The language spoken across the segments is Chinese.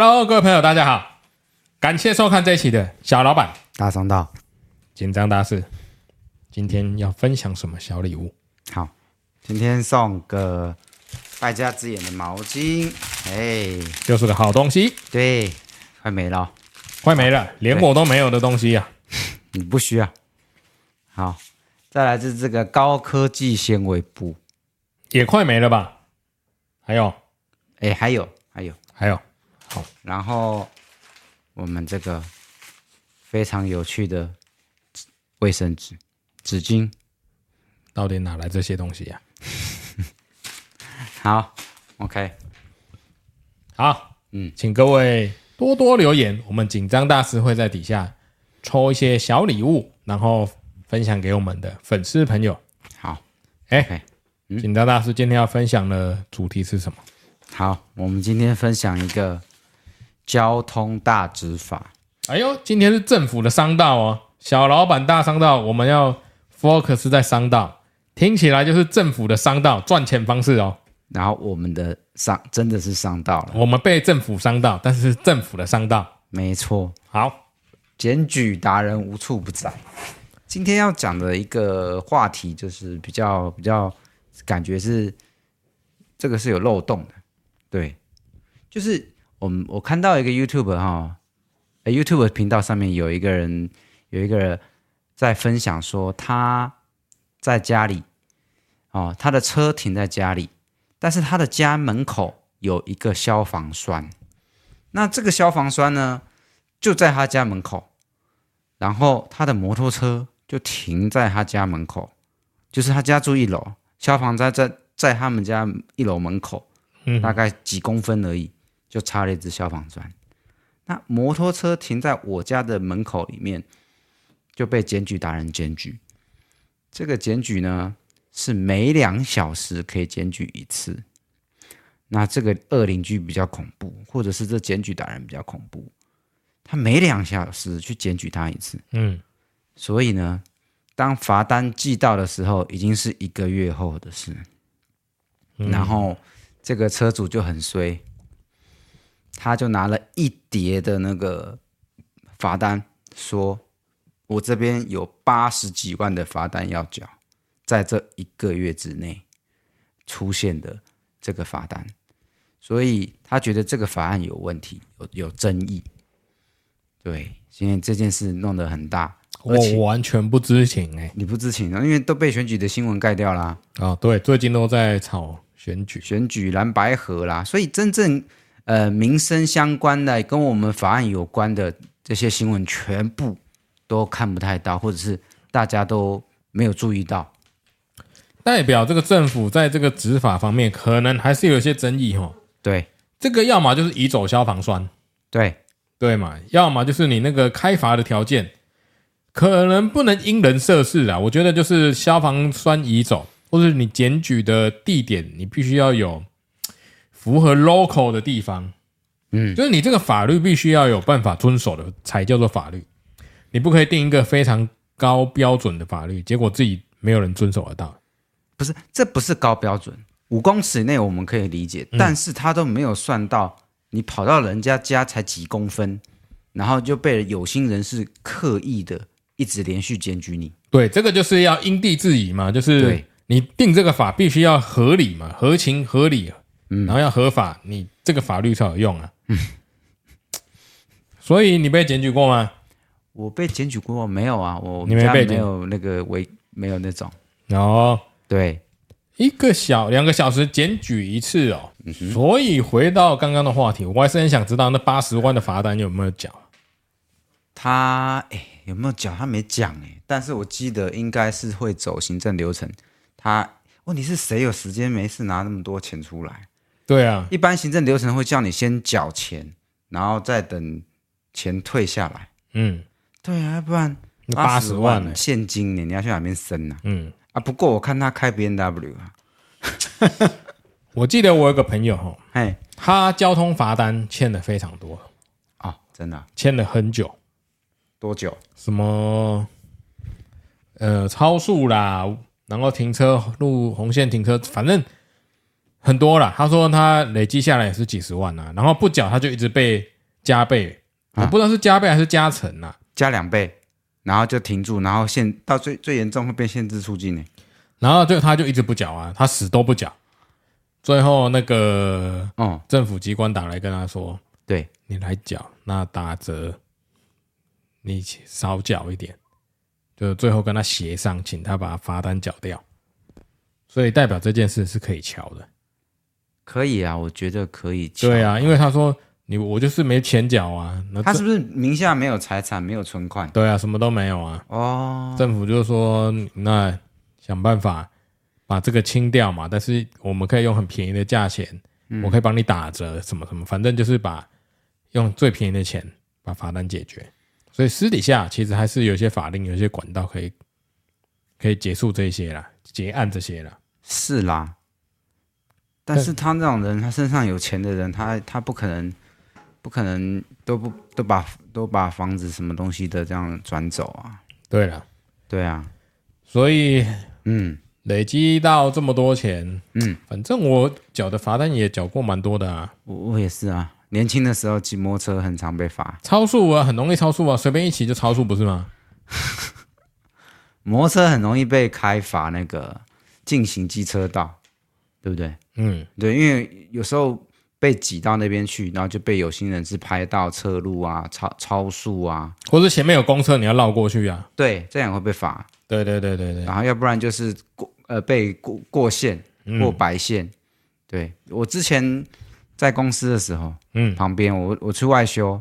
Hello，各位朋友，大家好，感谢收看这一期的小老板大商道紧张大事。今天要分享什么小礼物？好，今天送个败家之眼的毛巾，哎，就是个好东西。对，快没了，快没了，连我都没有的东西呀、啊！你不需要。好，再来是这个高科技纤维布，也快没了吧？还有，哎，还有，还有，还有。好，然后我们这个非常有趣的卫生纸、纸巾，到底哪来这些东西呀、啊？好，OK，好，嗯，请各位多多留言，我们紧张大师会在底下抽一些小礼物，然后分享给我们的粉丝朋友。好，哎、紧张大师今天要分享的主题是什么？好，我们今天分享一个。交通大执法，哎呦，今天是政府的商道哦，小老板大商道，我们要 focus 在商道，听起来就是政府的商道赚钱方式哦。然后我们的商真的是商道了，我们被政府商道，但是是政府的商道，没错。好，检举达人无处不在。今天要讲的一个话题就是比较比较感觉是这个是有漏洞的，对，就是。我们我看到一个 YouTube 哈，YouTube 频道上面有一个人有一个人在分享说他在家里哦，他的车停在家里，但是他的家门口有一个消防栓，那这个消防栓呢就在他家门口，然后他的摩托车就停在他家门口，就是他家住一楼，消防栓在在他们家一楼门口，大概几公分而已。就插了一支消防栓，那摩托车停在我家的门口里面，就被检举达人检举。这个检举呢，是每两小时可以检举一次。那这个恶邻居比较恐怖，或者是这检举达人比较恐怖，他每两小时去检举他一次。嗯，所以呢，当罚单寄到的时候，已经是一个月后的事。然后这个车主就很衰。他就拿了一叠的那个罚单，说：“我这边有八十几万的罚单要缴，在这一个月之内出现的这个罚单，所以他觉得这个法案有问题，有有争议。对，现在这件事弄得很大，我完全不知情哎，你不知情啊？因为都被选举的新闻盖掉啦。啊，对，最近都在炒选举，选举蓝白河啦，所以真正。”呃，民生相关的跟我们法案有关的这些新闻，全部都看不太到，或者是大家都没有注意到，代表这个政府在这个执法方面可能还是有一些争议哈。对，这个要么就是移走消防栓，对对嘛，要么就是你那个开罚的条件可能不能因人设事啊。我觉得就是消防栓移走，或者你检举的地点，你必须要有。符合 local 的地方，嗯，就是你这个法律必须要有办法遵守的，才叫做法律。你不可以定一个非常高标准的法律，结果自己没有人遵守得到。不是，这不是高标准，五公尺以内我们可以理解，但是他都没有算到你跑到人家家才几公分，然后就被有心人士刻意的一直连续检举你。对，这个就是要因地制宜嘛，就是你定这个法必须要合理嘛，合情合理。嗯，然后要合法，你这个法律才有用啊。嗯，所以你被检举过吗？我被检举过没有啊？我你没被没有那个违没有那种哦。对，一个小两个小时检举一次哦。嗯，所以回到刚刚的话题，我还是很想知道那八十万的罚单有没有缴？他哎有没有缴？他没讲哎，但是我记得应该是会走行政流程。他问题是谁有时间没事拿那么多钱出来？对啊，一般行政流程会叫你先缴钱，然后再等钱退下来。嗯，对啊，要不然八十万现金呢？你要去哪边生呢？嗯啊，不过我看他开 B N W 啊。我记得我有个朋友哈，哎，他交通罚单欠的非常多啊，真的欠了很久。多久？什么？呃，超速啦，然后停车路红线停车，反正。很多了。他说他累积下来也是几十万啊，然后不缴他就一直被加倍，我不知道是加倍还是加成呐、啊，加两倍，然后就停住，然后限到最最严重会被限制出境呢。然后就他就一直不缴啊，他死都不缴。最后那个哦，政府机关打来跟他说：“对你来缴，那打折你少缴一点。”就最后跟他协商，请他把罚单缴掉。所以代表这件事是可以瞧的，可以啊，我觉得可以乔。对啊，因为他说你我就是没钱缴啊，那他是不是名下没有财产，没有存款？对啊，什么都没有啊。哦，政府就说那想办法。把这个清掉嘛，但是我们可以用很便宜的价钱，嗯、我可以帮你打折，什么什么，反正就是把用最便宜的钱把罚单解决。所以私底下其实还是有一些法令，有一些管道可以可以结束这些啦，结案这些啦。是啦，但是他那种人，他身上有钱的人，他他不可能不可能都不都把都把房子什么东西的这样转走啊。对了，对啊，所以嗯。累积到这么多钱，嗯，反正我缴的罚单也缴过蛮多的啊。我我也是啊，年轻的时候骑摩托车很常被罚，超速啊，很容易超速啊，随便一骑就超速，不是吗？摩托车很容易被开罚那个进行机车道，对不对？嗯，对，因为有时候被挤到那边去，然后就被有心人士拍到侧路啊，超超速啊，或者前面有公车，你要绕过去啊。对，这样会被罚。对对对对对，然后要不然就是过。呃，被过过线过白线，嗯、对我之前在公司的时候，嗯，旁边我我去外修，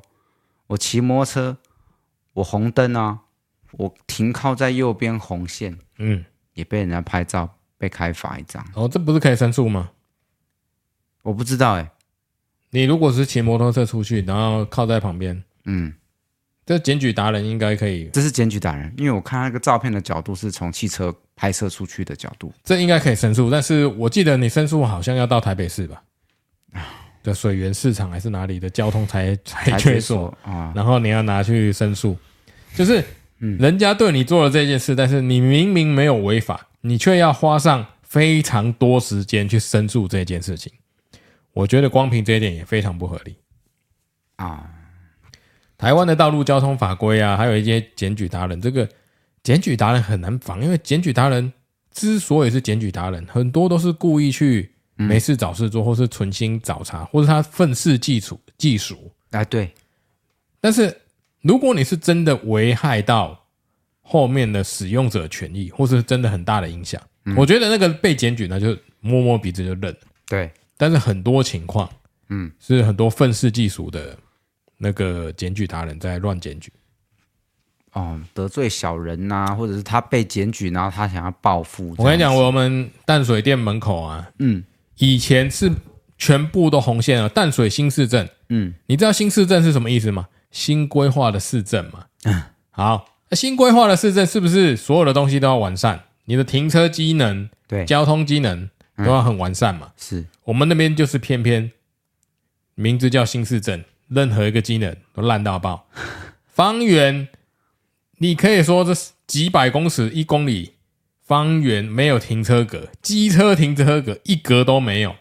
我骑摩托车，我红灯啊，我停靠在右边红线，嗯，也被人家拍照被开罚一张。哦，这不是可以申诉吗？我不知道哎、欸，你如果是骑摩托车出去，然后靠在旁边，嗯。这检举达人应该可以，这是检举达人，因为我看那个照片的角度是从汽车拍摄出去的角度，这应该可以申诉。但是我记得你申诉好像要到台北市吧？的水源市场还是哪里的交通裁裁决所啊？然后你要拿去申诉，就是人家对你做了这件事，但是你明明没有违法，你却要花上非常多时间去申诉这件事情。我觉得光凭这一点也非常不合理啊。台湾的道路交通法规啊，还有一些检举达人，这个检举达人很难防，因为检举达人之所以是检举达人，很多都是故意去没事找事做，或是存心找茬，或是他愤世嫉俗。嫉俗啊，对。但是如果你是真的危害到后面的使用者权益，或是真的很大的影响，我觉得那个被检举呢，就摸摸鼻子就认了。对。但是很多情况，嗯，是很多愤世嫉俗的。那个检举达人在乱检举，哦，得罪小人呐、啊，或者是他被检举，然后他想要报复。我跟你讲，我们淡水店门口啊，嗯，以前是全部都红线了。淡水新市镇，嗯，你知道新市镇是什么意思吗？新规划的市镇嘛。嗯，好，新规划的市镇是不是所有的东西都要完善？你的停车机能，对，交通机能都要很完善嘛。是我们那边就是偏偏名字叫新市镇。任何一个机能都烂到爆，方圆你可以说这几百公尺一公里方圆没有停车格，机车停车格一格都没有。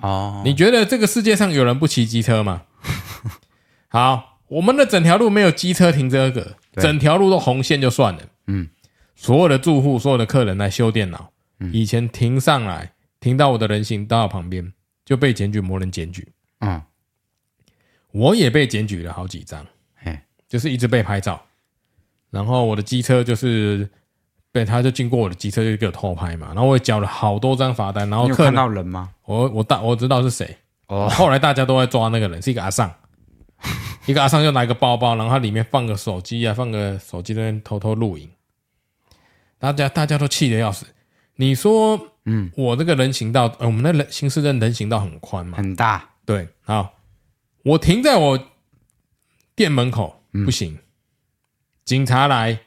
哦，你觉得这个世界上有人不骑机车吗？好，我们的整条路没有机车停车格，整条路都红线就算了。嗯，所有的住户、所有的客人来修电脑，以前停上来停到我的人行道旁边就被检举，没人检举。嗯。我也被检举了好几张，嘿，就是一直被拍照，然后我的机车就是被他就经过我的机车就给我偷拍嘛，然后我也缴了好多张罚单，然后看到人吗？我我大我知道是谁哦，后来大家都在抓那个人，是一个阿尚，一个阿尚就拿一个包包，然后他里面放个手机啊，放个手机在那边偷偷录影，大家大家都气得要死。你说，嗯，我这个人行道，呃，我们那人新市镇人行道很宽嘛，很大，对，好。我停在我店门口不行，警察来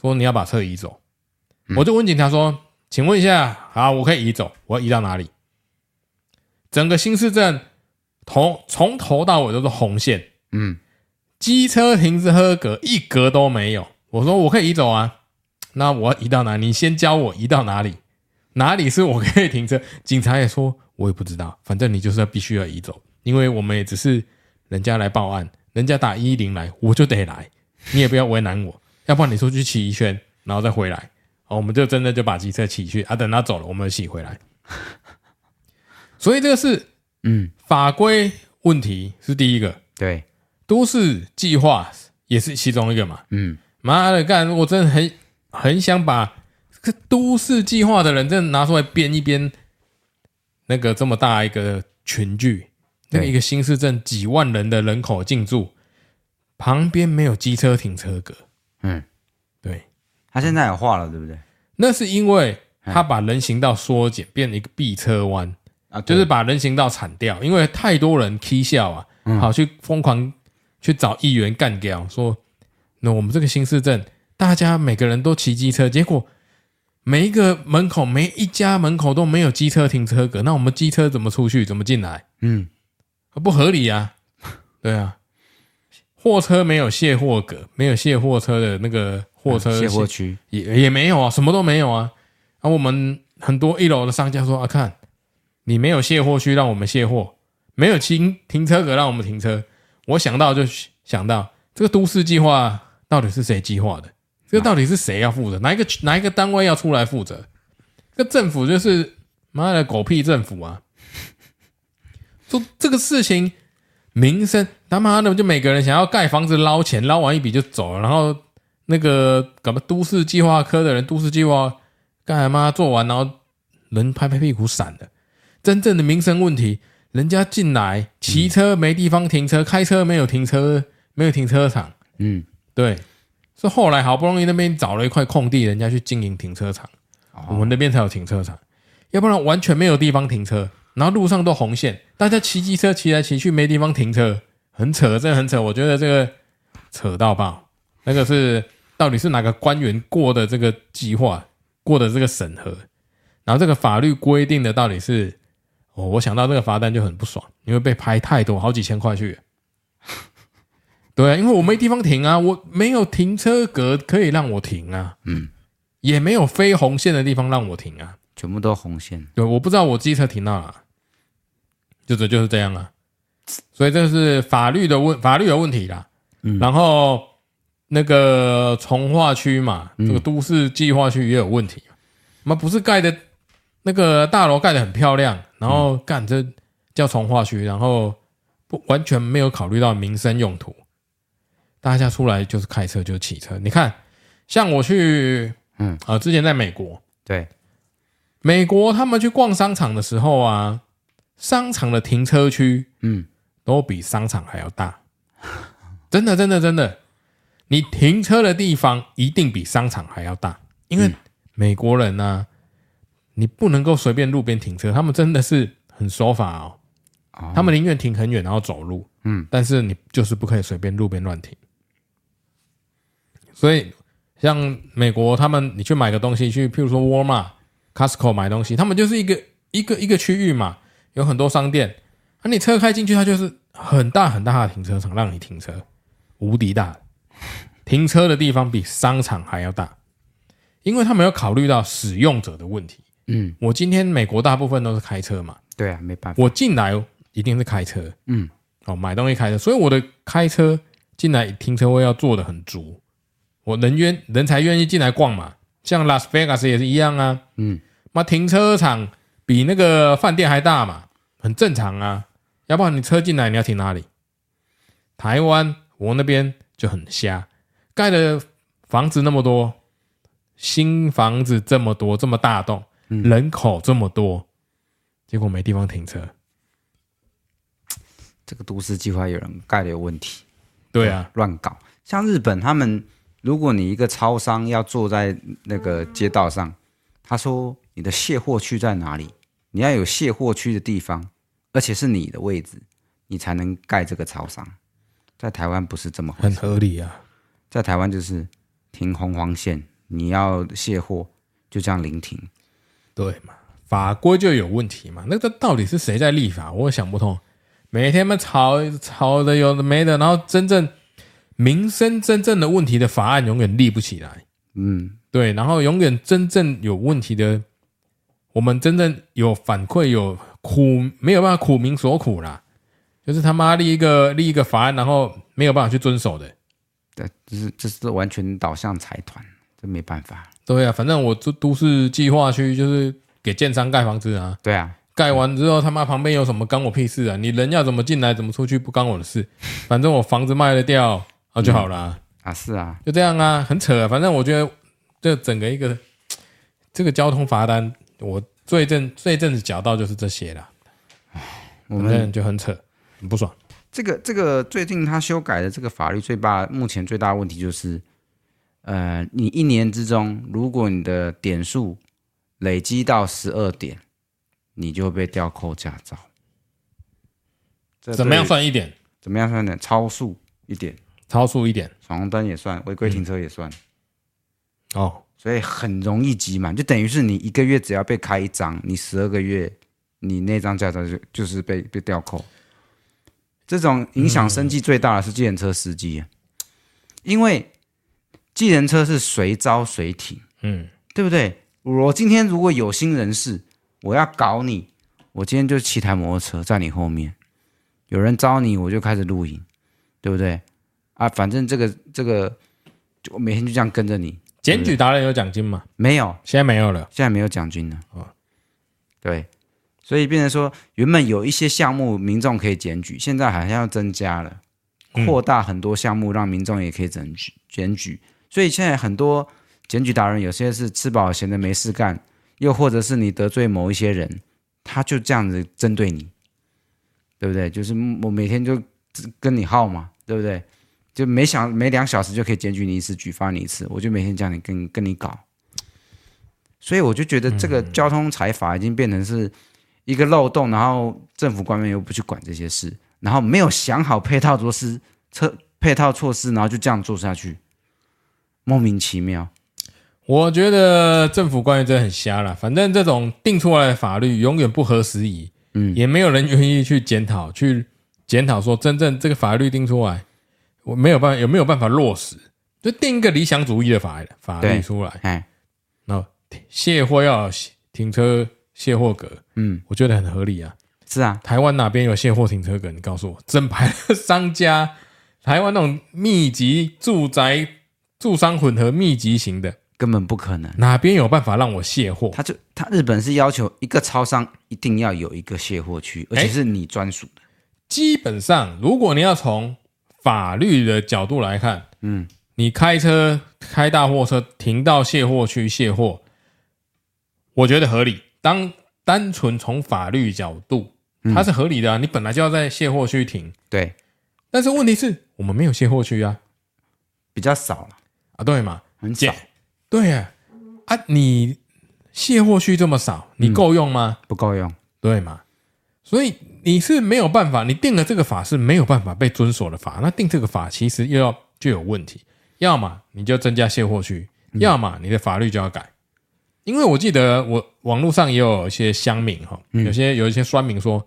说你要把车移走，我就问警察说：“请问一下，好，我可以移走，我要移到哪里？”整个新市镇头从头到尾都是红线，嗯，机车停车格一格都没有。我说我可以移走啊，那我要移到哪里？你先教我移到哪里？哪里是我可以停车？警察也说我也不知道，反正你就是要必须要移走，因为我们也只是人家来报案，人家打一一零来，我就得来，你也不要为难我，要不然你出去骑一圈，然后再回来，哦，我们就真的就把机车骑去啊，等他走了，我们骑回来。所以这个是，嗯，法规问题是第一个，对，都市计划也是其中一个嘛，嗯，妈的干，我真的很很想把这个都市计划的人真的拿出来编一编。那个这么大一个群聚，那个一个新市镇几万人的人口进驻，旁边没有机车停车格。嗯，对，他现在也画了，对不对？那是因为他把人行道缩减，变成一个避车弯啊，就是把人行道铲掉，因为太多人踢笑啊，好去疯狂去找议员干掉，说那我们这个新市镇，大家每个人都骑机车，结果。每一个门口，每一家门口都没有机车停车格，那我们机车怎么出去？怎么进来？嗯，不合理啊！对啊，货车没有卸货格，没有卸货车的那个货车卸货区也也没有啊，什么都没有啊。啊，我们很多一楼的商家说啊，看你没有卸货区，让我们卸货；没有停停车格，让我们停车。我想到就想到这个都市计划到底是谁计划的？这个到底是谁要负责？哪一个哪一个单位要出来负责？这个政府就是妈的狗屁政府啊！说这个事情，民生他妈的就每个人想要盖房子捞钱，捞完一笔就走了，然后那个什么都市计划科的人，都市计划干什么做完，然后人拍拍屁股闪了。真正的民生问题，人家进来骑车没地方停车，开车没有停车，没有停车场。嗯，对。是后来好不容易那边找了一块空地，人家去经营停车场，我们那边才有停车场，要不然完全没有地方停车，然后路上都红线，大家骑机车骑来骑去没地方停车，很扯，真的很扯。我觉得这个扯到爆，那个是到底是哪个官员过的这个计划，过的这个审核，然后这个法律规定的到底是，哦，我想到这个罚单就很不爽，因为被拍太多，好几千块去。对啊，因为我没地方停啊，我没有停车格可以让我停啊，嗯，也没有非红线的地方让我停啊，全部都红线。对，我不知道我机车停到哪，就这就是这样啊，所以这是法律的问，法律有问题啦。嗯，然后那个从化区嘛，这个都市计划区也有问题，那不是盖的，那个大楼盖的很漂亮，然后干这叫从化区，然后不完全没有考虑到民生用途。大家出来就是开车就是骑车，你看，像我去，嗯。啊、呃，之前在美国，对，美国他们去逛商场的时候啊，商场的停车区，嗯，都比商场还要大，真的，真的，真的，你停车的地方一定比商场还要大，因为美国人呢、啊，你不能够随便路边停车，他们真的是很守法哦，他们宁愿停很远然后走路，嗯，但是你就是不可以随便路边乱停。所以，像美国，他们你去买个东西，去譬如说沃尔玛、Costco 买东西，他们就是一个一个一个区域嘛，有很多商店，啊，你车开进去，它就是很大很大的停车场，让你停车，无敌大，停车的地方比商场还要大，因为他们有考虑到使用者的问题。嗯，我今天美国大部分都是开车嘛，对啊，没办法，我进来一定是开车，嗯，哦，买东西开车，所以我的开车进来停车位要做的很足。我人愿人才愿意进来逛嘛，像拉斯维加斯也是一样啊。嗯，那停车场比那个饭店还大嘛，很正常啊。要不然你车进来你要停哪里？台湾我那边就很瞎，盖的房子那么多，新房子这么多，这么大栋，人口这么多，结果没地方停车。这个都市计划有人盖的有问题。对啊，乱搞。像日本他们。如果你一个超商要坐在那个街道上，他说你的卸货区在哪里？你要有卸货区的地方，而且是你的位置，你才能盖这个超商。在台湾不是这么很合理啊。在台湾就是停红黄线，你要卸货就这样临停，对嘛？法规就有问题嘛？那个到底是谁在立法？我想不通。每天嘛吵吵的有的没的，然后真正。民生真正的问题的法案永远立不起来，嗯，对，然后永远真正有问题的，我们真正有反馈、有苦没有办法苦民所苦啦，就是他妈立一个立一个法案，然后没有办法去遵守的。对，这是这是完全导向财团，这没办法。对啊，反正我这都市计划区就是给建商盖房子啊。对啊，盖完之后他妈旁边有什么干我屁事啊？你人要怎么进来怎么出去不干我的事，反正我房子卖得掉啊就好了啊。啊，是啊，就这样啊，很扯啊。反正我觉得这整个一个这个交通罚单，我最阵最阵子讲到就是这些了。我们就很扯，很不爽。这个这个最近他修改的这个法律最大目前最大的问题就是，呃，你一年之中，如果你的点数累积到十二点，你就会被吊扣驾照。怎么样算一点？怎么样算一点？超速一点，超速一点，闯红灯也算，违规停车也算。嗯、哦，所以很容易积满，就等于是你一个月只要被开一张，你十二个月，你那张驾照就就是被被吊扣。这种影响生计最大的是计程车司机，因为计程车是随招随停，嗯，对不对？我今天如果有心人士，我要搞你，我今天就骑台摩托车在你后面，有人招你，我就开始录影，对不对？啊，反正这个这个，就每天就这样跟着你。检举达人有奖金吗？没有，现在没有了，现在没有奖金了。哦，对。所以变成说，原本有一些项目民众可以检举，现在好像要增加了，扩大很多项目，让民众也可以检举检举。所以现在很多检举达人，有些是吃饱闲的没事干，又或者是你得罪某一些人，他就这样子针对你，对不对？就是我每天就跟你耗嘛，对不对？就每想每两小时就可以检举你一次，举发你一次，我就每天这样跟跟你搞。所以我就觉得这个交通财法已经变成是。一个漏洞，然后政府官员又不去管这些事，然后没有想好配套措施、策配套措施，然后就这样做下去，莫名其妙。我觉得政府官员真的很瞎了。反正这种定出来的法律永远不合时宜，嗯，也没有人愿意去检讨，去检讨说真正这个法律定出来，我没有办法，有没有办法落实？就定一个理想主义的法法律出来，哎，那卸货要停车。卸货格，嗯，我觉得很合理啊。是啊，台湾哪边有卸货停车格？你告诉我，整排的商家，台湾那种密集住宅、住商混合密集型的，根本不可能。哪边有办法让我卸货？他就他日本是要求一个超商一定要有一个卸货区，而且是你专属的。基本上，如果你要从法律的角度来看，嗯，你开车开大货车停到卸货区卸货，我觉得合理。当单纯从法律角度，它是合理的啊！你本来就要在卸货区停，对。但是问题是我们没有卸货区啊，比较少了啊，对嘛？很少，对啊，啊，你卸货区这么少，你够用吗？不够用，对嘛？所以你是没有办法，你定了这个法是没有办法被遵守的法。那定这个法其实又要就有问题，要么你就增加卸货区，要么你的法律就要改。因为我记得我网络上也有一些乡民哈，有些有一些酸民说，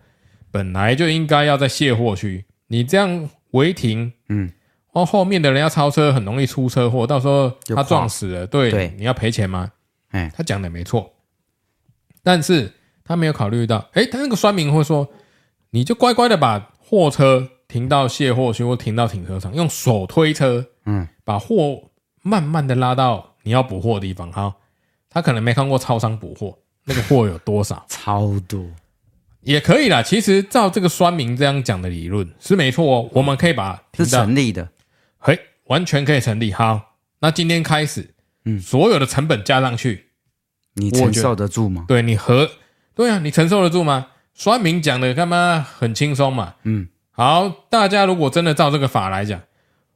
本来就应该要在卸货区，你这样违停，嗯，哦，后面的人要超车，很容易出车祸，到时候他撞死了，对，对，你要赔钱吗？哎，他讲的没错，但是他没有考虑到，哎，他那个酸民会说，你就乖乖的把货车停到卸货区或停到停车场，用手推车，嗯，把货慢慢的拉到你要补货的地方，哈。他可能没看过超商补货，那个货有多少？超多，也可以啦。其实照这个酸民这样讲的理论是没错哦，我们可以把是成立的，嘿，完全可以成立。好，那今天开始，嗯，所有的成本加上去，你承受得住吗？对你和对啊，你承受得住吗？酸民讲的干嘛很轻松嘛？嗯，好，大家如果真的照这个法来讲，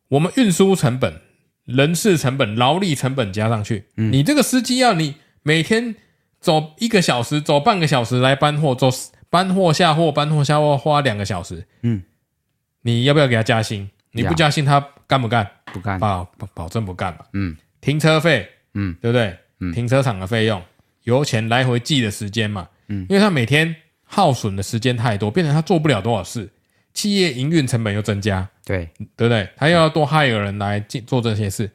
我们运输成本。人事成本、劳力成本加上去，嗯，你这个司机要你每天走一个小时、走半个小时来搬货，走搬货下货、搬货下货花两个小时，嗯，你要不要给他加薪？你不加薪，他干不干？不干，保保保证不干嘛？嗯，停车费，嗯，对不对？嗯，停车场的费用、油钱、来回寄的时间嘛，嗯，因为他每天耗损的时间太多，变成他做不了多少事。企业营运成本又增加，对对不对？他又要多害一个人来做这些事，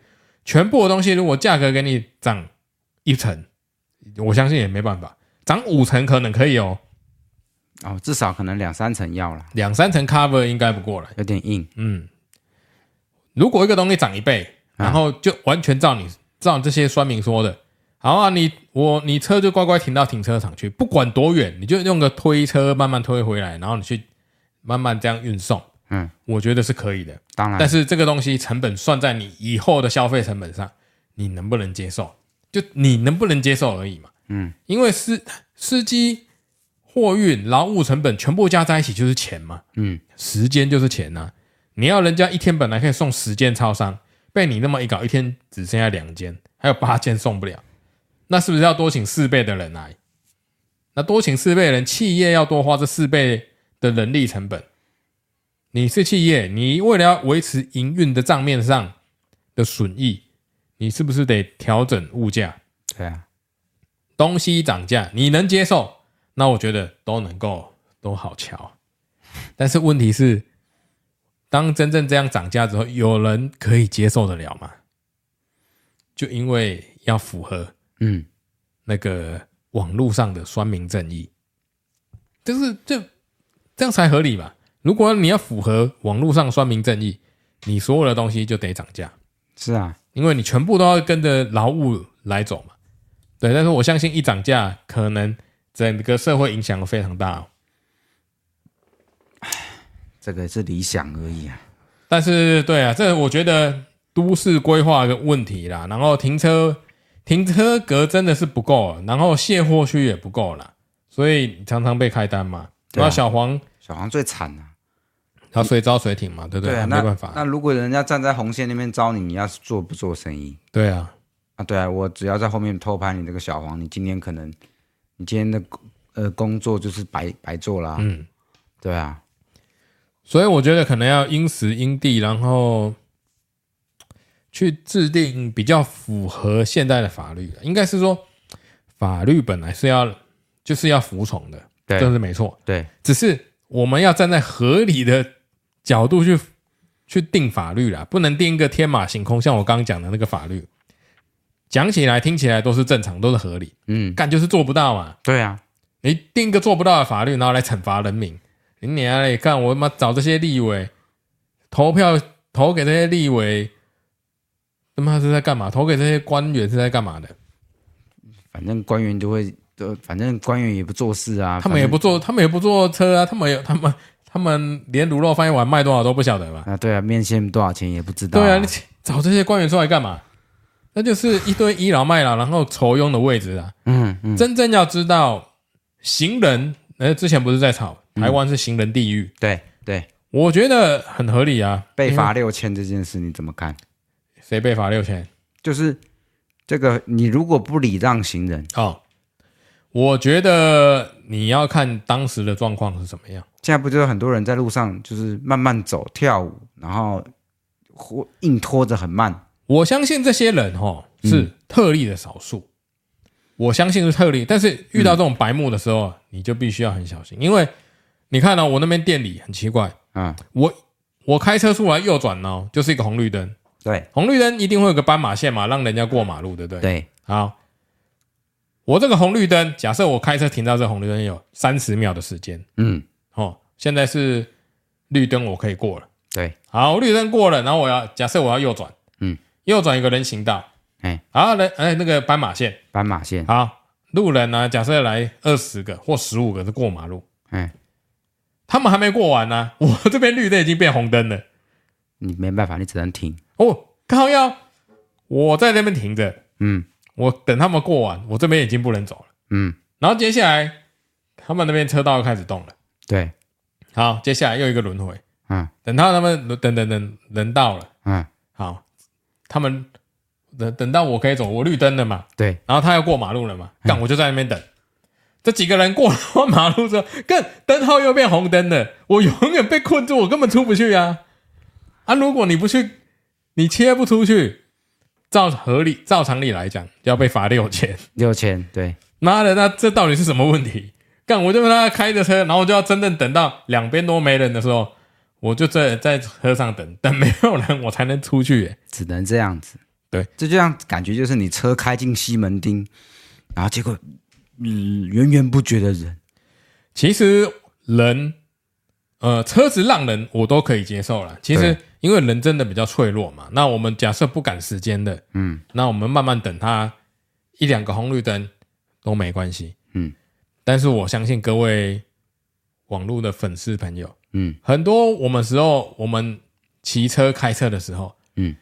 全部的东西如果价格给你涨一成，我相信也没办法，涨五成可能可以哦。哦，至少可能两三层要了，两三层 cover 应该不过来，有点硬。嗯，如果一个东西涨一倍，然后就完全照你照这些酸民说的，好啊，你我你车就乖乖停到停车场去，不管多远，你就用个推车慢慢推回来，然后你去慢慢这样运送。嗯，我觉得是可以的。当然，但是这个东西成本算在你以后的消费成本上，你能不能接受？就你能不能接受而已嘛。嗯，因为司司机。货运、劳务成本全部加在一起就是钱嘛，嗯，时间就是钱呐、啊。你要人家一天本来可以送十间超商，被你那么一搞，一天只剩下两间，还有八间送不了，那是不是要多请四倍的人来？那多请四倍的人，企业要多花这四倍的人力成本。你是企业，你为了要维持营运的账面上的损益，你是不是得调整物价？对啊，东西涨价，你能接受？那我觉得都能够都好瞧，但是问题是，当真正这样涨价之后，有人可以接受得了吗？就因为要符合嗯那个网络上的酸民正义，就是这这样才合理吧？如果你要符合网络上酸民正义，你所有的东西就得涨价。是啊，因为你全部都要跟着劳务来走嘛。对，但是我相信一涨价可能。整个社会影响非常大，哦，这个是理想而已啊。但是，对啊，这我觉得都市规划的问题啦。然后停车停车格真的是不够，然后卸货区也不够啦，所以常常被开单嘛。然后小黄，小黄最惨了，他随招随停嘛，对不对？对啊，没办法。那如果人家站在红线那边招你，你要是做不做生意？对啊，啊，对啊，我只要在后面偷拍你这个小黄，你今天可能。你今天的呃工作就是白白做啦，嗯，对啊，所以我觉得可能要因时因地，然后去制定比较符合现代的法律。应该是说，法律本来是要就是要服从的，对，这是没错，对。只是我们要站在合理的角度去去定法律啦，不能定一个天马行空，像我刚刚讲的那个法律。讲起来、听起来都是正常，都是合理。嗯，干就是做不到嘛。对啊，你定一个做不到的法律，然后来惩罚人民，你娘嘞！干我他妈找这些立委投票投给这些立委，他妈是在干嘛？投给这些官员是在干嘛的？反正官员就会，都反正官员也不做事啊。他们也不做，他们也不坐车啊。他们有他们他们连卤肉饭一碗卖多少都不晓得吧？啊，对啊，面线多少钱也不知道啊。对啊，你找这些官员出来干嘛？那就是一堆倚老卖老，然后愁庸的位置啊。嗯嗯，真正要知道行人，呃，之前不是在吵台湾是行人地狱？嗯、对对，我觉得很合理啊。被罚六千这件事你怎么看？谁被罚六千？就是这个，你如果不礼让行人哦，我觉得你要看当时的状况是怎么样。现在不就是很多人在路上就是慢慢走、跳舞，然后或硬拖着很慢。我相信这些人哈是特例的少数，嗯、我相信是特例。但是遇到这种白目的时候，嗯、你就必须要很小心，因为你看到、哦、我那边店里很奇怪啊，我我开车出来右转呢，就是一个红绿灯，对，红绿灯一定会有个斑马线嘛，让人家过马路，对不对？对，好，我这个红绿灯，假设我开车停到这红绿灯有三十秒的时间，嗯，哦，现在是绿灯，我可以过了，对，好，绿灯过了，然后我要假设我要右转，嗯。右转一个人行道，哎，好人，哎，那个斑马线，斑马线，好，路人呢、啊？假设来二十个或十五个是过马路，哎，他们还没过完呢、啊，我这边绿灯已经变红灯了，你没办法，你只能停。哦，靠要，我在那边停着，嗯，我等他们过完，我这边已经不能走了，嗯，然后接下来他们那边车道又开始动了，对，好，接下来又一个轮回，嗯，等到他们等等等人到了，嗯，好。他们等等到我可以走，我绿灯了嘛？对，然后他要过马路了嘛？干，我就在那边等。嗯、这几个人过了马路之后，更，灯号又变红灯了，我永远被困住，我根本出不去啊！啊，如果你不去，你切不出去，照合理、照常理来讲，要被罚六千。六千，对。妈的，那这到底是什么问题？干，我就让他开着车，然后我就要真正等到两边都没人的时候。我就在在车上等，等没有人，我才能出去。只能这样子。对，这就像感觉就是你车开进西门町，然后结果嗯源源不绝的人。其实人，呃，车子让人我都可以接受了。其实因为人真的比较脆弱嘛，那我们假设不赶时间的，嗯，那我们慢慢等他一两个红绿灯都没关系，嗯。但是我相信各位网络的粉丝朋友，嗯，很多我们时候我们骑车开车的时候，嗯，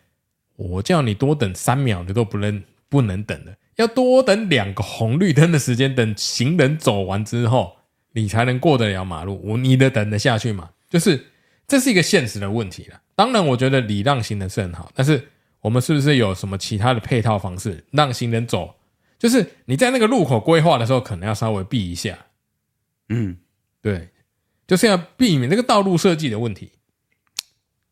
我叫你多等三秒，你都不能不能等的。要多等两个红绿灯的时间，等行人走完之后，你才能过得了马路。我你的等得下去吗？就是这是一个现实的问题了。当然，我觉得礼让行人是很好，但是我们是不是有什么其他的配套方式让行人走？就是你在那个路口规划的时候，可能要稍微避一下。嗯，对，就是要避免那个道路设计的问题。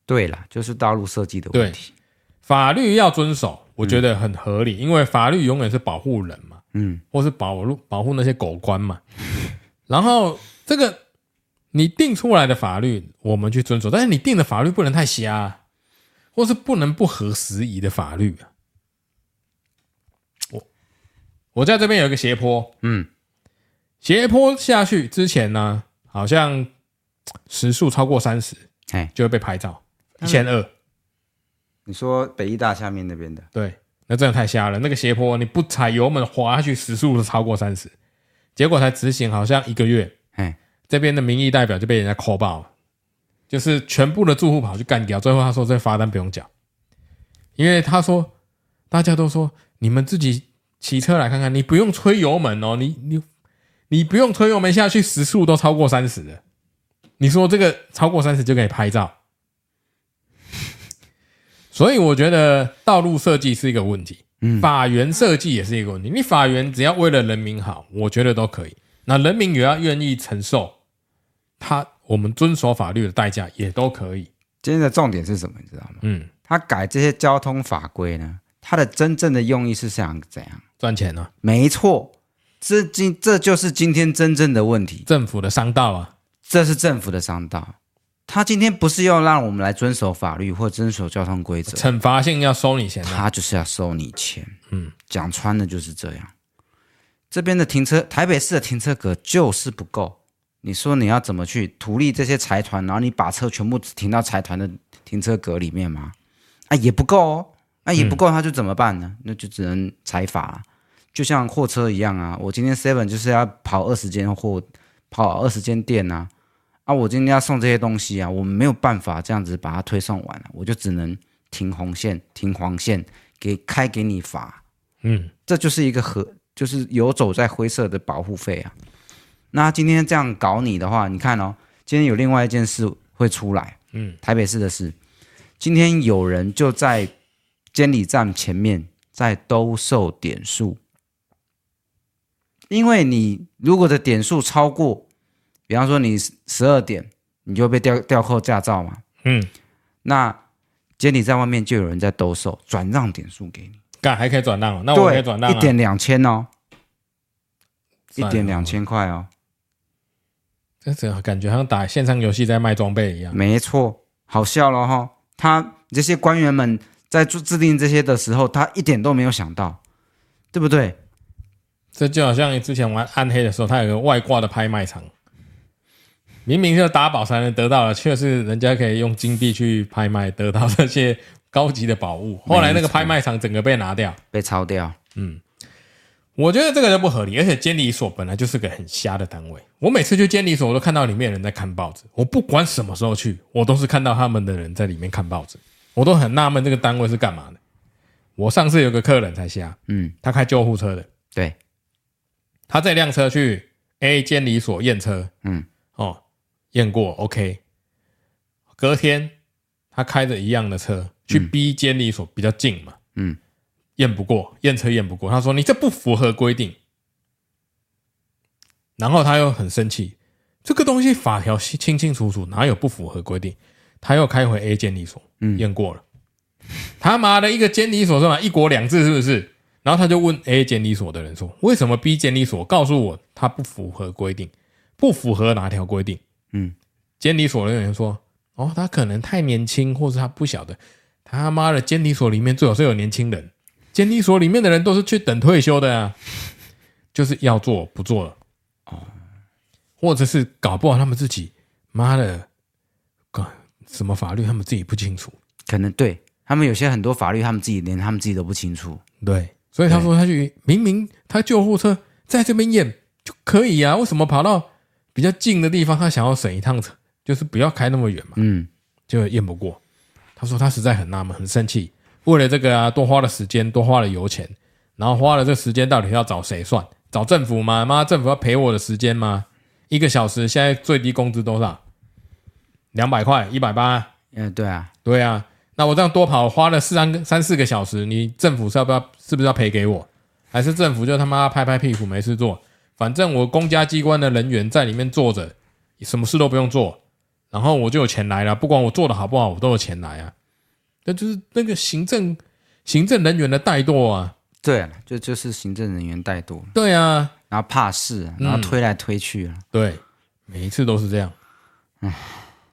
对了，就是道路设计的问题。法律要遵守。我觉得很合理，因为法律永远是保护人嘛，嗯，或是保护保护那些狗官嘛。然后这个你定出来的法律，我们去遵守，但是你定的法律不能太瞎，或是不能不合时宜的法律啊。我我在这边有一个斜坡，嗯，斜坡下去之前呢，好像时速超过三十，哎，就会被拍照，一千二。你说北医大下面那边的，对，那真的太瞎了。那个斜坡，你不踩油门滑下去，时速都超过三十，结果才执行好像一个月，哎，这边的民意代表就被人家扣爆了，就是全部的住户跑去干掉。最后他说这罚单不用缴，因为他说大家都说你们自己骑车来看看，你不用吹油门哦，你你你不用吹油门下去，时速都超过三十了。你说这个超过三十就可以拍照？所以我觉得道路设计是一个问题，嗯，法源设计也是一个问题。你法源只要为了人民好，我觉得都可以。那人民也要愿意承受他我们遵守法律的代价，也都可以。今天的重点是什么？你知道吗？嗯，他改这些交通法规呢，他的真正的用意是想怎样赚钱呢？啊？没错，这今这就是今天真正的问题。政府的商道啊，这是政府的商道。他今天不是要让我们来遵守法律或遵守交通规则，惩罚性要收你钱，他就是要收你钱。嗯，讲穿了就是这样。这边的停车，台北市的停车格就是不够。你说你要怎么去图利这些财团，然后你把车全部停到财团的停车格里面吗？啊，也不够哦。那也不够，他就怎么办呢？那就只能裁罚，就像货车一样啊。我今天 seven 就是要跑二十间货，跑二十间店啊。啊，我今天要送这些东西啊，我们没有办法这样子把它推送完了，我就只能停红线、停黄线，给开给你罚。嗯，这就是一个和，就是游走在灰色的保护费啊。那今天这样搞你的话，你看哦，今天有另外一件事会出来。嗯，台北市的事，今天有人就在监理站前面在兜售点数，因为你如果的点数超过。比方说你十二点你就被吊吊扣驾照嘛，嗯，那监理在外面就有人在兜售转让点数给你，干还可以转让，那我可以转让，一点两千哦，一点两千块哦，这这感觉好像打线上游戏在卖装备一样，没错，好笑了哈，他这些官员们在做制定这些的时候，他一点都没有想到，对不对？这就好像你之前玩暗黑的时候，他有个外挂的拍卖场。明明是打宝才能得到的，却是人家可以用金币去拍卖得到这些高级的宝物。后来那个拍卖场整个被拿掉，被抄掉。嗯，我觉得这个就不合理。而且监理所本来就是个很瞎的单位。我每次去监理所，我都看到里面人在看报纸。我不管什么时候去，我都是看到他们的人在里面看报纸。我都很纳闷，这个单位是干嘛的？我上次有个客人才瞎，嗯，他开救护车的，对，他这辆车去 A 监理所验车，嗯，哦。验过 OK，隔天他开着一样的车去 B 监理所比较近嘛，嗯，验不过，验车验不过，他说你这不符合规定，然后他又很生气，这个东西法条清清楚楚，哪有不符合规定？他又开回 A 监理所，嗯，验过了，他妈的一个监理所是吧？一国两制是不是？然后他就问 A 监理所的人说，为什么 B 监理所告诉我他不符合规定？不符合哪条规定？嗯，监理所的人说：“哦，他可能太年轻，或是他不晓得。他妈的，监理所里面最好是有年轻人。监理所里面的人都是去等退休的啊，就是要做不做了。哦，或者是搞不好他们自己妈的，搞什么法律他们自己不清楚，可能对他们有些很多法律他们自己连他们自己都不清楚。对，所以他说他去明明他救护车在这边验就可以啊，为什么跑到比较近的地方他想要省一趟车，就是不要开那么远嘛，嗯，就验不过。他说他实在很纳闷，很生气，为了这个啊，多花了时间，多花了油钱，然后花了这时间，到底要找谁算？找政府吗？妈，政府要赔我的时间吗？一个小时现在最低工资多少？两百块，一百八。嗯，对啊，对啊。那我这样多跑，花了四三三四个小时，你政府是要不要？是不是要赔给我？还是政府就他妈拍拍屁股没事做？反正我公家机关的人员在里面坐着，什么事都不用做。然后我就有钱来了，不管我做的好不好，我都有钱来啊。那就是那个行政行政人员的怠惰啊。对啊，就就是行政人员怠惰。对啊，然后怕事，然后推来推去啊。嗯、对，每一次都是这样。唉，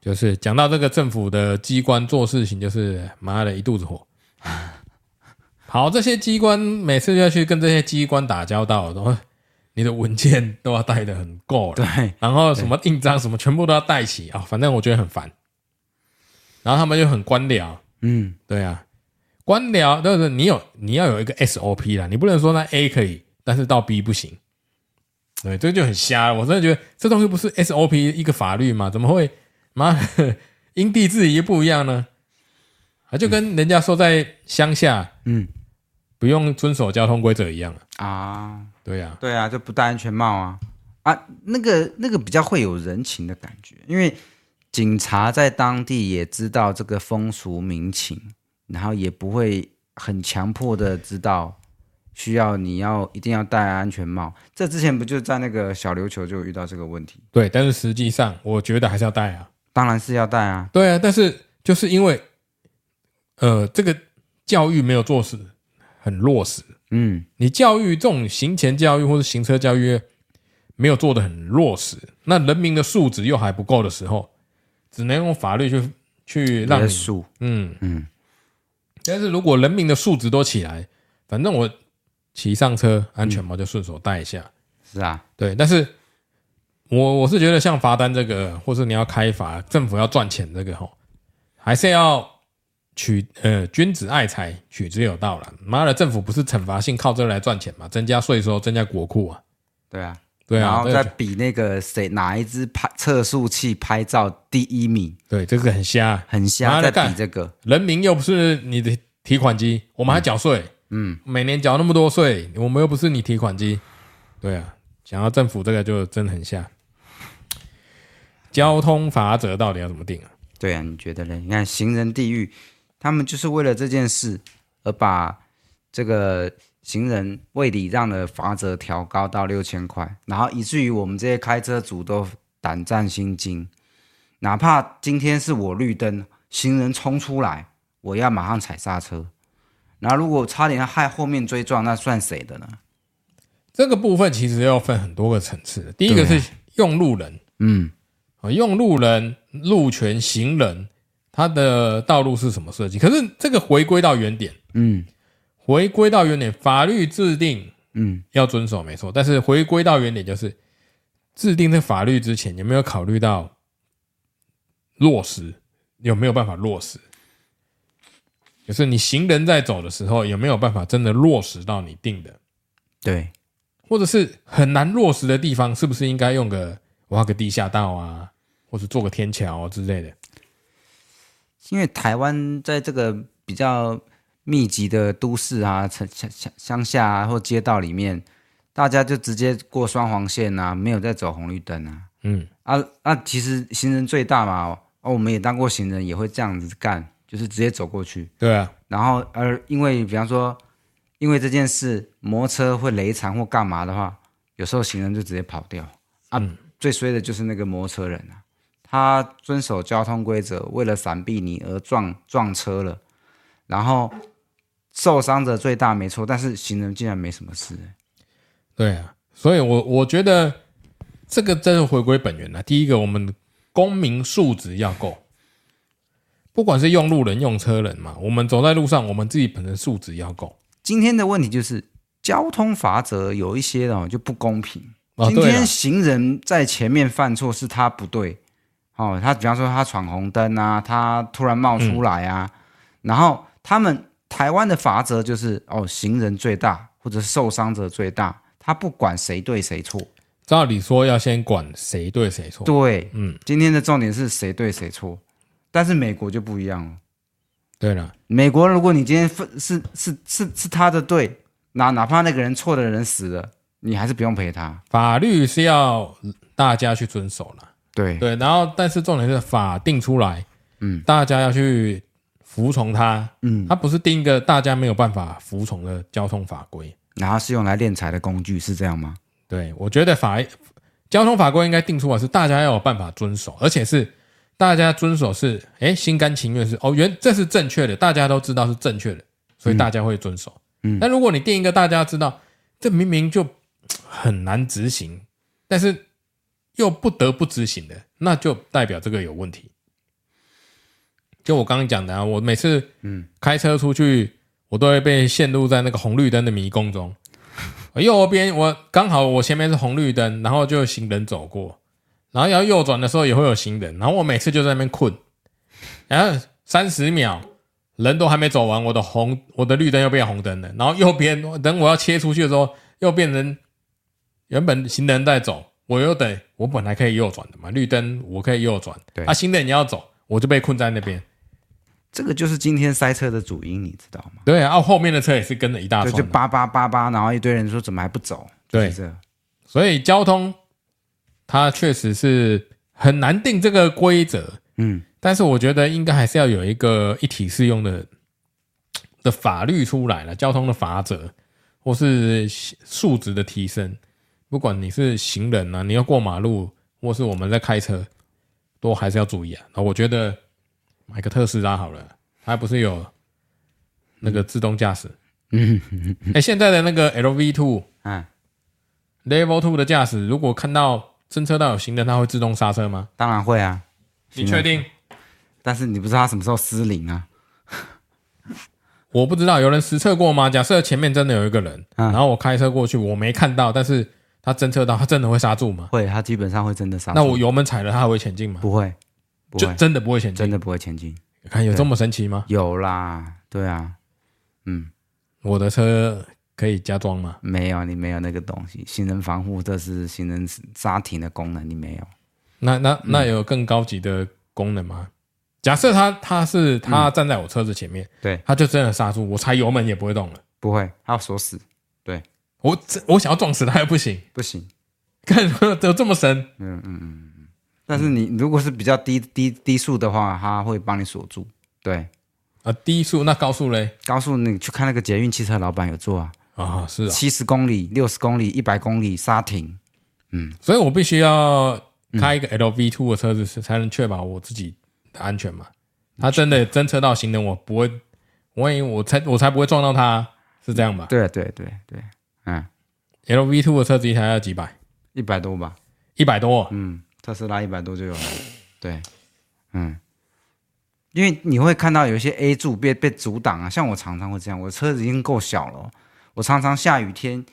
就是讲到这个政府的机关做事情，就是妈的一肚子火。好，这些机关每次要去跟这些机关打交道，然后。你的文件都要带的很够，对，然后什么印章什么全部都要带齐啊，反正我觉得很烦。然后他们又很官僚，嗯，对啊，官僚就是你有你要有一个 SOP 啦，你不能说那 A 可以，但是到 B 不行。对，这就很瞎了。我真的觉得这东西不是 SOP 一个法律吗？怎么会妈因地制宜不一样呢？啊，就跟人家说在乡下，嗯，不用遵守交通规则一样啊。对呀、啊，对啊，就不戴安全帽啊啊，那个那个比较会有人情的感觉，因为警察在当地也知道这个风俗民情，然后也不会很强迫的知道需要你要一定要戴安全帽。这之前不就在那个小琉球就遇到这个问题？对，但是实际上我觉得还是要戴啊，当然是要戴啊。对啊，但是就是因为呃，这个教育没有做实，很落实。嗯，你教育这种行前教育或者行车教育没有做的很落实，那人民的素质又还不够的时候，只能用法律去去让你，嗯嗯。但是如果人民的素质都起来，反正我骑上车安全帽就顺手戴一下，是啊，对。但是我我是觉得像罚单这个，或是你要开罚，政府要赚钱这个吼，还是要。取呃，君子爱财，取之有道了。妈的，政府不是惩罚性靠这个来赚钱嘛？增加税收，增加国库啊。对啊，对啊，然后再比那个谁哪一支拍测速器拍照第一名。对，这个很瞎，很瞎。再比这个，人民又不是你的提款机，我们还缴税。嗯，每年缴那么多税，我们又不是你提款机。对啊，想要政府这个就真的很瞎。交通法则到底要怎么定啊？对啊，你觉得呢？你看行人地狱。他们就是为了这件事而把这个行人未礼让的罚则调高到六千块，然后以至于我们这些开车族都胆战心惊。哪怕今天是我绿灯，行人冲出来，我要马上踩刹车。然后如果差点要害后面追撞，那算谁的呢？这个部分其实要分很多个层次。第一个是用路人，嗯，用路人、路权、行人。他的道路是什么设计？可是这个回归到原点，嗯，回归到原点，法律制定，嗯，要遵守没错。但是回归到原点，就是制定这法律之前，有没有考虑到落实？有没有办法落实？就是你行人在走的时候，有没有办法真的落实到你定的？对，或者是很难落实的地方，是不是应该用个挖个地下道啊，或者做个天桥之类的？因为台湾在这个比较密集的都市啊、城乡乡乡下啊或街道里面，大家就直接过双黄线啊，没有在走红绿灯啊。嗯啊啊，其实行人最大嘛，哦，我们也当过行人，也会这样子干，就是直接走过去。对啊。然后，而因为比方说，因为这件事，摩托车会雷残或干嘛的话，有时候行人就直接跑掉啊。嗯、最衰的就是那个摩托车人啊。他遵守交通规则，为了闪避你而撞撞车了，然后受伤者最大没错，但是行人竟然没什么事。对啊，所以我我觉得这个真的回归本源了。第一个，我们公民素质要够，不管是用路人、用车人嘛，我们走在路上，我们自己本身素质要够。今天的问题就是交通法则有一些哦就不公平。今天行人在前面犯错是他不对，哦，他比方说他闯红灯啊，他突然冒出来啊，嗯、然后他们台湾的法则就是哦，行人最大或者是受伤者最大，他不管谁对谁错。照理说要先管谁对谁错。对，嗯，今天的重点是谁对谁错，但是美国就不一样了。对了，美国如果你今天是是是是是他的对，哪哪怕那个人错的人死了，你还是不用赔他。法律是要大家去遵守了。对对，然后但是重点是法定出来，嗯，大家要去服从它，嗯，它不是定一个大家没有办法服从的交通法规，然后是用来敛财的工具，是这样吗？对，我觉得法交通法规应该定出来是大家要有办法遵守，而且是大家遵守是哎心甘情愿是哦原这是正确的，大家都知道是正确的，所以大家会遵守。嗯，但如果你定一个大家知道这明明就很难执行，但是又不得不执行的，那就代表这个有问题。就我刚刚讲的啊，我每次嗯。开车出去，我都会被陷入在那个红绿灯的迷宫中。右边我刚好我前面是红绿灯，然后就有行人走过，然后要右转的时候也会有行人，然后我每次就在那边困，然后三十秒人都还没走完，我的红我的绿灯又变红灯了，然后右边等我要切出去的时候又变成原本行人在走，我又得我本来可以右转的嘛，绿灯我可以右转，对。啊，行人你要走，我就被困在那边。这个就是今天塞车的主因，你知道吗？对啊，后面的车也是跟着一大串，就叭叭叭叭，然后一堆人说怎么还不走？对，所以交通它确实是很难定这个规则，嗯，但是我觉得应该还是要有一个一体适用的的法律出来了，交通的法则或是素质的提升，不管你是行人啊，你要过马路，或是我们在开车，都还是要注意啊。那我觉得。买个特斯拉好了，它不是有那个自动驾驶？嗯，哎，现在的那个 LV Two 啊，Level Two 的驾驶，如果看到侦测到有行人，它会自动刹车吗？当然会啊。你确定？但是你不知道它什么时候失灵啊？我不知道，有人实测过吗？假设前面真的有一个人，啊、然后我开车过去，我没看到，但是他侦测到，他真的会刹住吗？会，他基本上会真的刹住。那我油门踩了，他还会前进吗？不会。就真的不会前进，真的不会前进。看有这么神奇吗？有啦，对啊，嗯，我的车可以加装吗？没有，你没有那个东西。行人防护，这是行人刹停的功能，你没有。那那那有更高级的功能吗？嗯、假设他他是他站在我车子前面，嗯、对，他就真的刹住，我踩油门也不会动了，不会，他要锁死。对，我我想要撞死他又不行，不行，看 怎么这么神？嗯嗯嗯。但是你如果是比较低低低速的话，它会帮你锁住。对，啊，低速那高速嘞？高速你去看那个捷运汽车老板有做啊。啊，是七十公里、六十公里、一百公里刹停。嗯，所以我必须要开一个 LV Two 的车子，才能确保我自己的安全嘛。他真的侦测到行人，我不会，万一我才我才不会撞到他，是这样吧？对对对对，嗯，LV Two 的车子一台要几百？一百多吧？一百多，嗯。特斯拉一百多就有了，对，嗯，因为你会看到有一些 A 柱被被阻挡啊，像我常常会这样，我的车子已经够小了，我常常下雨天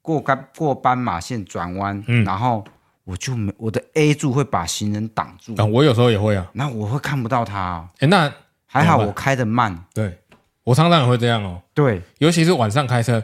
过干过斑马线转弯，嗯，然后我就没我的 A 柱会把行人挡住，啊，我有时候也会啊，那我会看不到他，哦，哎，那还好我开的慢，对，我常常也会这样哦，对，尤其是晚上开车。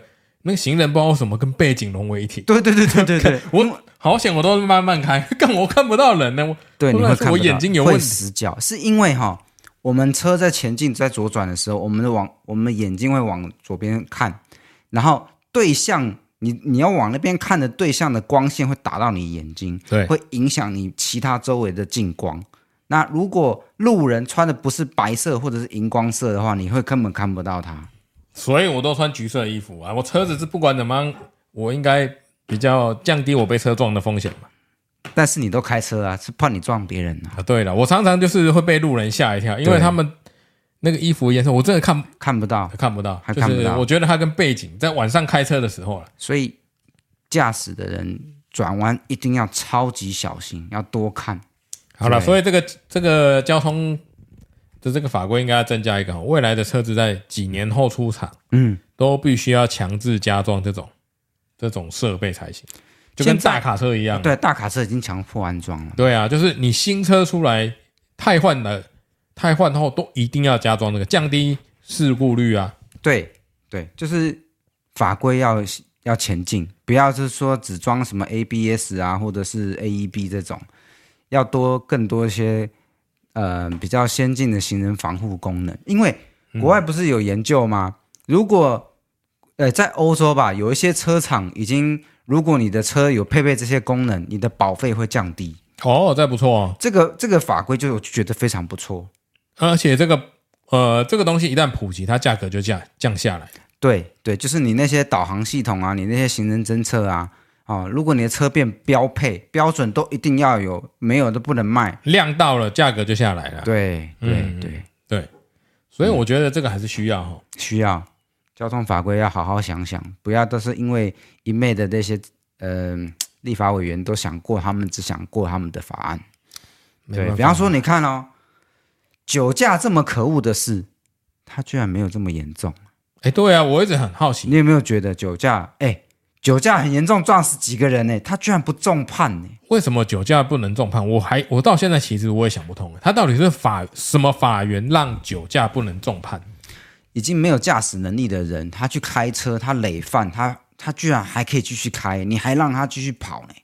那个行人不知道为什么跟背景融为一体。对对对对对对，我好险，我都慢慢开，干我看不到人呢。我对，你会看到，我眼睛有问题，会死角，是因为哈，我们车在前进在左转的时候，我们的往我们的眼睛会往左边看，然后对象你你要往那边看的对象的光线会打到你眼睛，对，会影响你其他周围的近光。那如果路人穿的不是白色或者是荧光色的话，你会根本看不到他。所以我都穿橘色的衣服啊！我车子是不管怎么样，我应该比较降低我被车撞的风险嘛。但是你都开车啊，是怕你撞别人啊。啊，对了，我常常就是会被路人吓一跳，因为他们那个衣服颜色我真的看看不到，看不到，还看不到。就是我觉得它跟背景在晚上开车的时候了，所以驾驶的人转弯一定要超级小心，要多看。好了，所以这个这个交通。就这个法规应该要增加一个，未来的车子在几年后出厂，嗯，都必须要强制加装这种这种设备才行。就跟大卡车一样。对，大卡车已经强迫安装了。对啊，就是你新车出来，太换了，太换后都一定要加装那个，降低事故率啊。对对，就是法规要要前进，不要是说只装什么 ABS 啊，或者是 AEB 这种，要多更多一些呃比较先进的行人防护功能。因为国外不是有研究吗？嗯、如果呃在欧洲吧，有一些车厂已经。如果你的车有配备这些功能，你的保费会降低。哦，这不错哦。这个这个法规就我就觉得非常不错，而且这个呃这个东西一旦普及，它价格就降降下来。对对，就是你那些导航系统啊，你那些行人侦测啊，哦，如果你的车变标配标准都一定要有，没有都不能卖。量到了，价格就下来了。对对对、嗯、对，所以我觉得这个还是需要哈、哦，需要。交通法规要好好想想，不要都是因为一昧的那些呃立法委员都想过，他们只想过他们的法案。对，比方说，你看哦，酒驾这么可恶的事，他居然没有这么严重。哎，对啊，我一直很好奇，你有没有觉得酒驾？哎，酒驾很严重，撞死几个人呢？他居然不重判呢？为什么酒驾不能重判？我还我到现在其实我也想不通，他到底是法什么法源让酒驾不能重判？已经没有驾驶能力的人，他去开车，他累犯，他他居然还可以继续开，你还让他继续跑呢？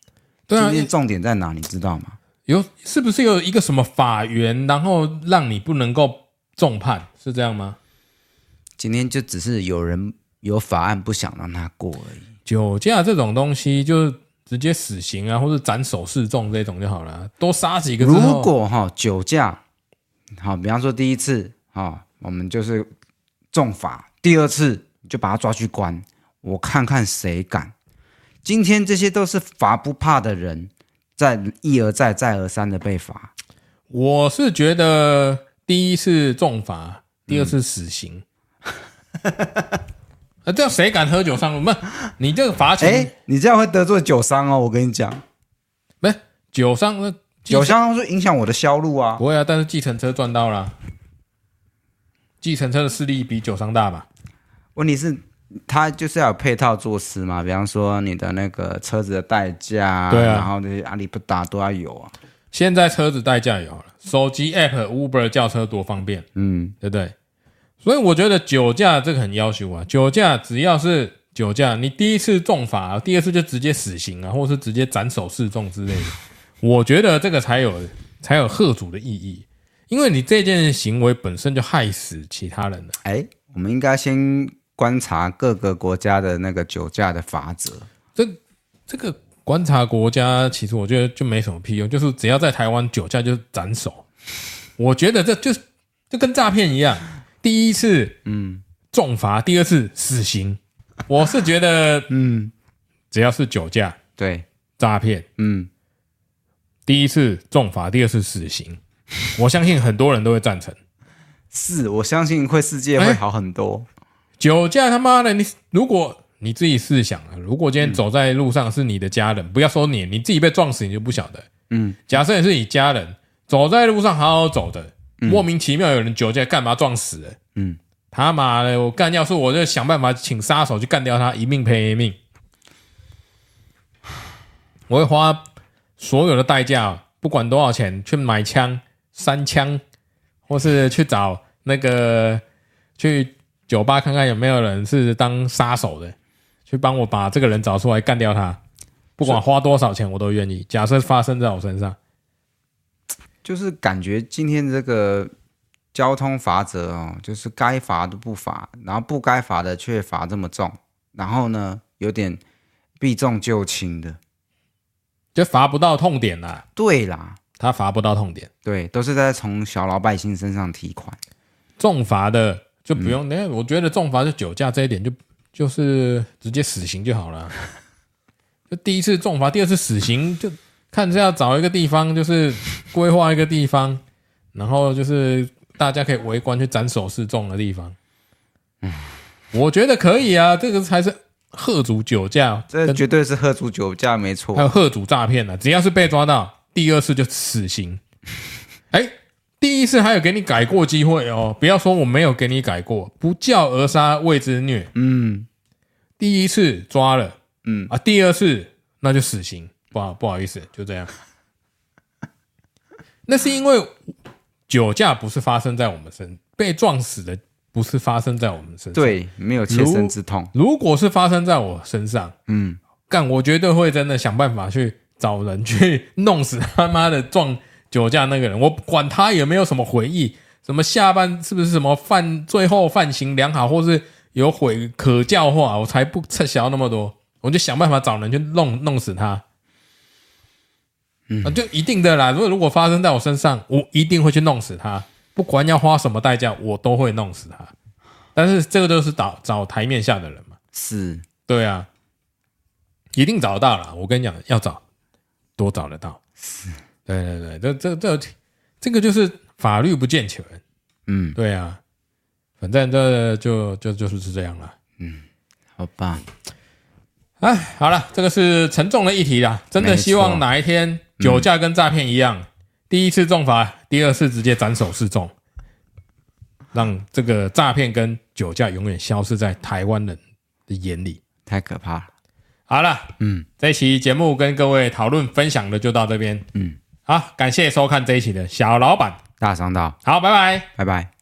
对啊，今天重点在哪？你知道吗？有是不是有一个什么法源，然后让你不能够重判？是这样吗？今天就只是有人有法案不想让他过而已。酒驾这种东西，就是直接死刑啊，或者斩首示众这种就好了，多杀几个。如果哈酒驾，好，比方说第一次哈，我们就是。重罚，第二次就把他抓去关，我看看谁敢。今天这些都是罚不怕的人，在一而再、再而三的被罚。我是觉得第一次重罚，第二次死刑。嗯、啊，这样谁敢喝酒上路？不，你这个罚钱，哎，你这样会得罪酒商哦。我跟你讲，没酒商，那酒商是影响我的销路啊。不会啊，但是计程车赚到了。计程车的势力比酒商大吧？问题是，他就是要有配套措施嘛，比方说你的那个车子的代驾，对啊，然后那些阿里不达都要有啊。现在车子代驾有了，手机 App Uber 叫车多方便，嗯，对不对？所以我觉得酒驾这个很要求啊，酒驾只要是酒驾，你第一次重罚，第二次就直接死刑啊，或者是直接斩首示众之类的，我觉得这个才有才有贺主的意义。因为你这件行为本身就害死其他人了。哎，我们应该先观察各个国家的那个酒驾的法则。这这个观察国家，其实我觉得就没什么屁用，就是只要在台湾酒驾就斩首。我觉得这就就跟诈骗一样，第一次嗯重罚，第二次死刑。我是觉得嗯，只要是酒驾对诈骗嗯，第一次重罚，第二次死刑。我相信很多人都会赞成，是我相信会世界会好很多。欸、酒驾他妈的，你如果你自己试想啊，如果今天走在路上是你的家人，嗯、不要说你，你自己被撞死你就不晓得。嗯，假设你是你家人走在路上好好走的，嗯、莫名其妙有人酒驾干嘛撞死了？嗯，他妈的，我干要是我就想办法请杀手去干掉他，一命赔一命。我会花所有的代价，不管多少钱去买枪。三枪，或是去找那个去酒吧看看有没有人是当杀手的，去帮我把这个人找出来干掉他，不管花多少钱我都愿意。假设发生在我身上，就是感觉今天这个交通法则哦，就是该罚的不罚，然后不该罚的却罚这么重，然后呢，有点避重就轻的，就罚不到痛点了。对啦。他罚不到痛点，对，都是在从小老百姓身上提款，重罚的就不用。那、嗯、我觉得重罚就酒驾这一点就就是直接死刑就好了。就第一次重罚，第二次死刑，就看是要找一个地方，就是 规划一个地方，然后就是大家可以围观去斩首示众的地方。嗯，我觉得可以啊，这个才是贺主酒驾，这绝对是贺主酒驾，没错。还有贺主诈骗啊，只要是被抓到。第二次就死刑，哎，第一次还有给你改过机会哦，不要说我没有给你改过，不教而杀谓之虐。嗯，第一次抓了，嗯啊，第二次那就死刑。不好不好意思，就这样。那是因为酒驾不是发生在我们身，被撞死的不是发生在我们身上，对，没有切身之痛。如，果是发生在我身上，嗯，干我绝对会真的想办法去找人去弄死他妈的撞酒驾那个人。我管他有没有什么回忆，什么下半是不是什么犯最后犯行良好，或是有悔可教化，我才不撤销那么多。我就想办法找人去弄弄死他。嗯，就一定的啦。如果如果发生在我身上，我一定会去弄死他，不管要花什么代价，我都会弄死他。但是这个都是找找台面下的人嘛，是，对啊，一定找得到啦。我跟你讲，要找多找得到。是，对对对，这这这这个就是法律不健全。嗯，对啊，反正这就就就是是这样了。嗯，好吧。哎，好了，这个是沉重的议题啦。真的希望哪一天酒驾跟诈骗一样，嗯、第一次重罚，第二次直接斩首示众，让这个诈骗跟酒驾永远消失在台湾人的眼里。太可怕了。好了，嗯，这一期节目跟各位讨论分享的就到这边。嗯，好，感谢收看这一期的小老板大商道。好，拜拜，拜拜。